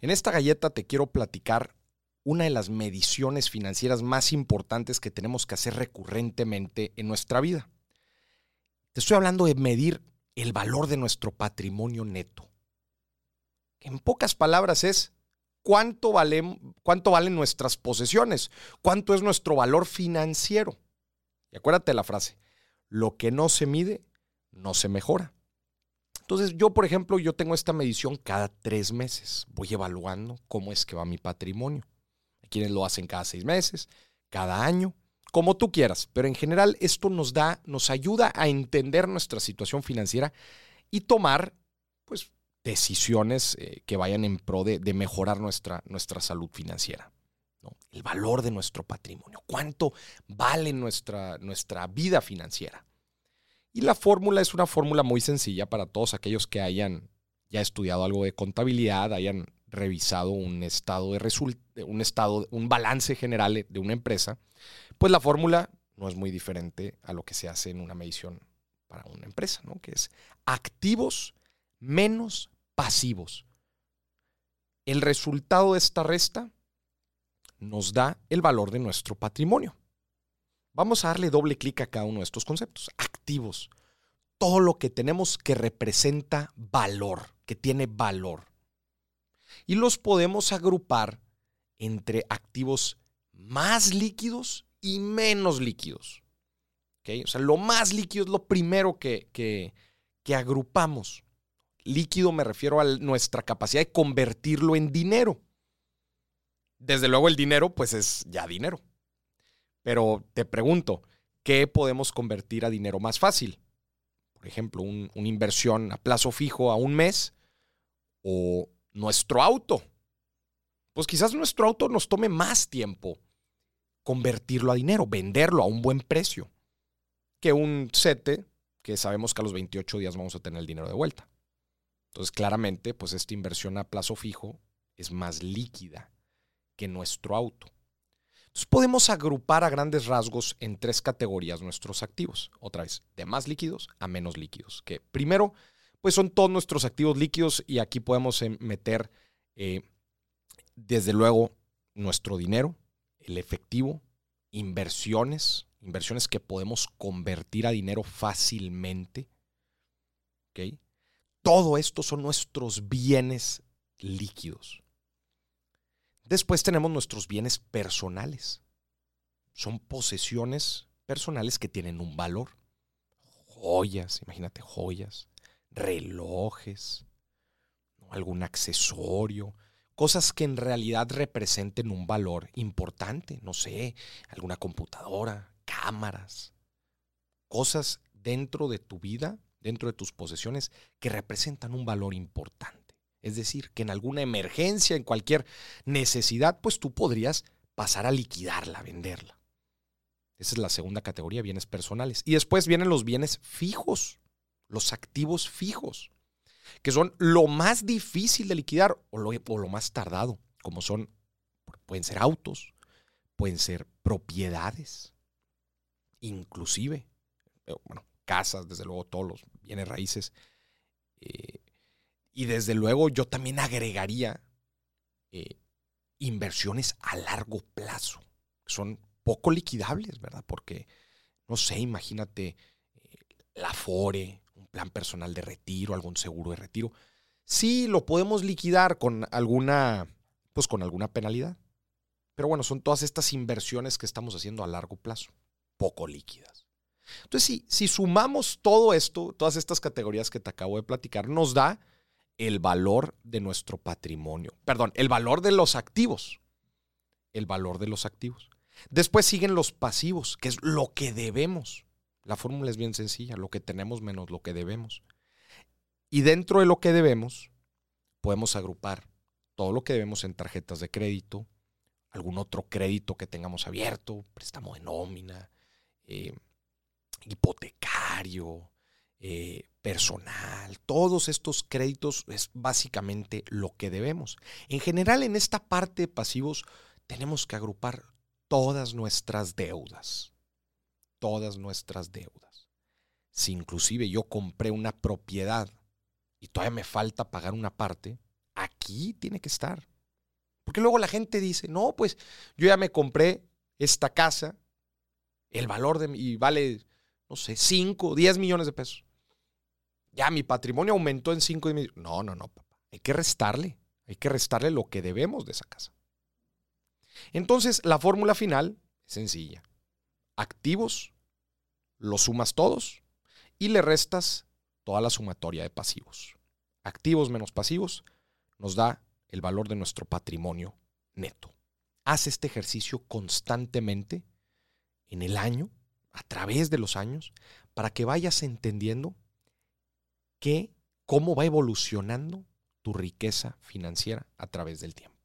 En esta galleta te quiero platicar una de las mediciones financieras más importantes que tenemos que hacer recurrentemente en nuestra vida. Te estoy hablando de medir el valor de nuestro patrimonio neto. En pocas palabras es cuánto, cuánto valen nuestras posesiones, cuánto es nuestro valor financiero. Y acuérdate de la frase, lo que no se mide, no se mejora. Entonces yo, por ejemplo, yo tengo esta medición cada tres meses. Voy evaluando cómo es que va mi patrimonio. Hay quienes lo hacen cada seis meses, cada año, como tú quieras. Pero en general esto nos da, nos ayuda a entender nuestra situación financiera y tomar, pues, decisiones eh, que vayan en pro de, mejorar nuestra, nuestra salud financiera. El valor de nuestro patrimonio. ¿Cuánto vale nuestra, nuestra vida financiera? Y la fórmula es una fórmula muy sencilla para todos aquellos que hayan ya estudiado algo de contabilidad, hayan revisado un estado de un estado, un balance general de una empresa, pues la fórmula no es muy diferente a lo que se hace en una medición para una empresa, ¿no? Que es activos menos pasivos. El resultado de esta resta nos da el valor de nuestro patrimonio. Vamos a darle doble clic a cada uno de estos conceptos. Activos. Todo lo que tenemos que representa valor, que tiene valor. Y los podemos agrupar entre activos más líquidos y menos líquidos. O sea, lo más líquido es lo primero que, que, que agrupamos. Líquido me refiero a nuestra capacidad de convertirlo en dinero. Desde luego el dinero, pues es ya dinero. Pero te pregunto, ¿qué podemos convertir a dinero más fácil? Por ejemplo, una inversión a plazo fijo a un mes o nuestro auto. Pues quizás nuestro auto nos tome más tiempo convertirlo a dinero, venderlo a un buen precio, que un sete que sabemos que a los 28 días vamos a tener el dinero de vuelta. Entonces, claramente, pues esta inversión a plazo fijo es más líquida que nuestro auto. Entonces podemos agrupar a grandes rasgos en tres categorías nuestros activos. Otra vez, de más líquidos a menos líquidos. Que primero, pues son todos nuestros activos líquidos y aquí podemos eh, meter, eh, desde luego, nuestro dinero, el efectivo, inversiones, inversiones que podemos convertir a dinero fácilmente. Todo esto son nuestros bienes líquidos. Después tenemos nuestros bienes personales. Son posesiones personales que tienen un valor. Joyas, imagínate joyas, relojes, algún accesorio, cosas que en realidad representen un valor importante, no sé, alguna computadora, cámaras, cosas dentro de tu vida, dentro de tus posesiones, que representan un valor importante. Es decir, que en alguna emergencia, en cualquier necesidad, pues tú podrías pasar a liquidarla, venderla. Esa es la segunda categoría, bienes personales. Y después vienen los bienes fijos, los activos fijos, que son lo más difícil de liquidar o lo, o lo más tardado, como son, pueden ser autos, pueden ser propiedades, inclusive, eh, bueno, casas, desde luego todos los bienes raíces, eh, y desde luego yo también agregaría eh, inversiones a largo plazo, son poco liquidables, ¿verdad? Porque, no sé, imagínate eh, la FORE, un plan personal de retiro, algún seguro de retiro. Sí, lo podemos liquidar con alguna, pues con alguna penalidad. Pero bueno, son todas estas inversiones que estamos haciendo a largo plazo, poco líquidas. Entonces, si, si sumamos todo esto, todas estas categorías que te acabo de platicar, nos da el valor de nuestro patrimonio. Perdón, el valor de los activos. El valor de los activos. Después siguen los pasivos, que es lo que debemos. La fórmula es bien sencilla, lo que tenemos menos lo que debemos. Y dentro de lo que debemos, podemos agrupar todo lo que debemos en tarjetas de crédito, algún otro crédito que tengamos abierto, préstamo de nómina, eh, hipotecario, eh, personal, todos estos créditos es básicamente lo que debemos. En general, en esta parte de pasivos tenemos que agrupar todas nuestras deudas, todas nuestras deudas. Si inclusive yo compré una propiedad y todavía me falta pagar una parte, aquí tiene que estar. Porque luego la gente dice, no, pues yo ya me compré esta casa, el valor de y vale, no sé, 5, 10 millones de pesos. Ya mi patrimonio aumentó en 5 millones. No, no, no, papá. Hay que restarle. Hay que restarle lo que debemos de esa casa. Entonces, la fórmula final es sencilla. Activos, los sumas todos y le restas toda la sumatoria de pasivos. Activos menos pasivos nos da el valor de nuestro patrimonio neto. Haz este ejercicio constantemente en el año, a través de los años, para que vayas entendiendo que, cómo va evolucionando tu riqueza financiera a través del tiempo.